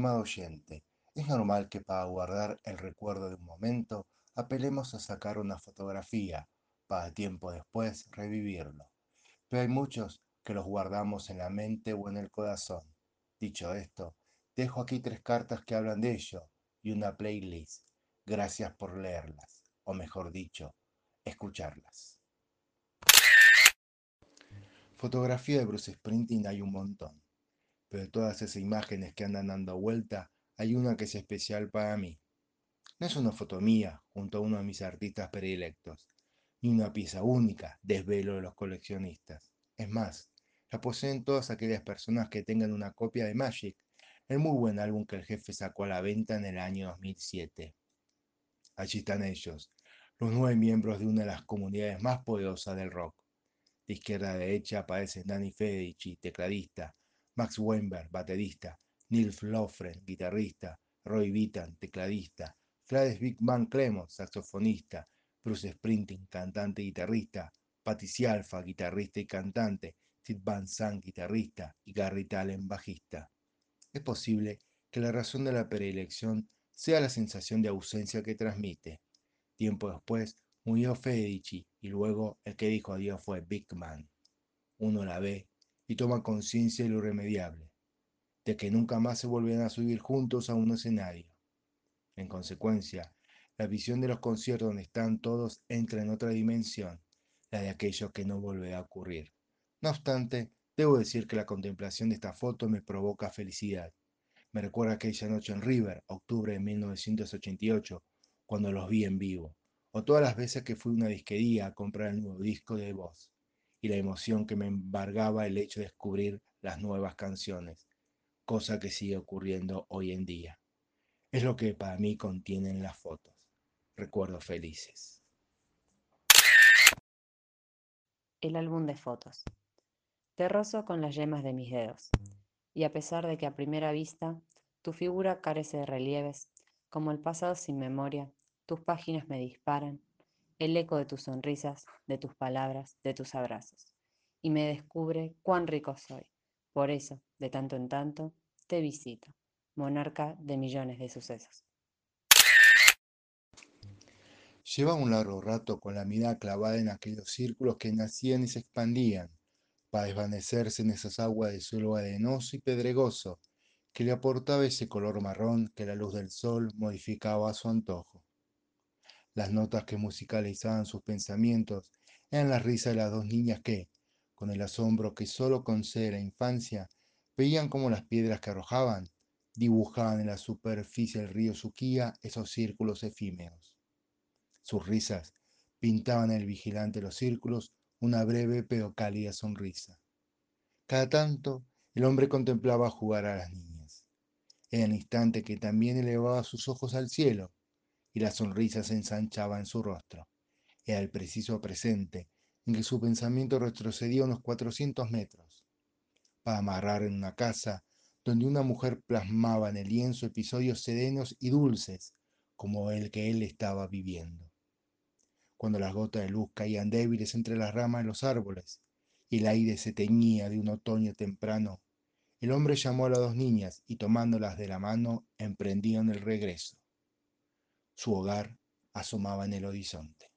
Estimado oyente, es normal que para guardar el recuerdo de un momento apelemos a sacar una fotografía para tiempo después revivirlo. Pero hay muchos que los guardamos en la mente o en el corazón. Dicho esto, dejo aquí tres cartas que hablan de ello y una playlist. Gracias por leerlas, o mejor dicho, escucharlas. Fotografía de Bruce Sprinting hay un montón, pero de todas esas imágenes que andan dando vuelta, hay una que es especial para mí. No es una foto mía junto a uno de mis artistas predilectos, ni una pieza única, desvelo de los coleccionistas. Es más, la poseen todas aquellas personas que tengan una copia de Magic, el muy buen álbum que el jefe sacó a la venta en el año 2007. Allí están ellos, los nueve miembros de una de las comunidades más poderosas del rock. De izquierda a derecha aparecen Danny Federici, tecladista, Max Weinberg, baterista, Nils Lofgren, guitarrista, Roy Vitan, tecladista, Gladys Big Man Clemons, saxofonista, Bruce Sprinting, cantante y guitarrista, Patty Alfa, guitarrista y cantante, Sid Van Sant, guitarrista, y Gary Talen, bajista. Es posible que la razón de la predilección sea la sensación de ausencia que transmite. Tiempo después murió Federici y luego el que dijo adiós fue Big Man. Uno la ve y toma conciencia de lo irremediable, de que nunca más se volverán a subir juntos a un escenario. En consecuencia, la visión de los conciertos donde están todos entra en otra dimensión la de aquello que no volverá a ocurrir. No obstante, debo decir que la contemplación de esta foto me provoca felicidad. Me recuerda aquella noche en River, octubre de 1988, cuando los vi en vivo, o todas las veces que fui a una disquería a comprar el nuevo disco de voz, y la emoción que me embargaba el hecho de descubrir las nuevas canciones, cosa que sigue ocurriendo hoy en día. Es lo que para mí contienen las fotos, recuerdos felices. el álbum de fotos. Te rozo con las yemas de mis dedos, y a pesar de que a primera vista tu figura carece de relieves, como el pasado sin memoria, tus páginas me disparan, el eco de tus sonrisas, de tus palabras, de tus abrazos, y me descubre cuán rico soy. Por eso, de tanto en tanto, te visito, monarca de millones de sucesos. Lleva un largo rato con la mirada clavada en aquellos círculos que nacían y se expandían, para desvanecerse en esas aguas de suelo arenoso y pedregoso, que le aportaba ese color marrón que la luz del sol modificaba a su antojo. Las notas que musicalizaban sus pensamientos eran la risa de las dos niñas que, con el asombro que solo concede la infancia, veían como las piedras que arrojaban dibujaban en la superficie del río Suquía esos círculos efímeros. Sus risas pintaban en el vigilante los círculos una breve pero cálida sonrisa. Cada tanto el hombre contemplaba jugar a las niñas. Era el instante que también elevaba sus ojos al cielo y la sonrisa se ensanchaba en su rostro. Era el preciso presente en que su pensamiento retrocedía unos 400 metros para amarrar en una casa donde una mujer plasmaba en el lienzo episodios serenos y dulces como el que él estaba viviendo cuando las gotas de luz caían débiles entre las ramas de los árboles y el aire se teñía de un otoño temprano, el hombre llamó a las dos niñas y tomándolas de la mano emprendieron el regreso. Su hogar asomaba en el horizonte.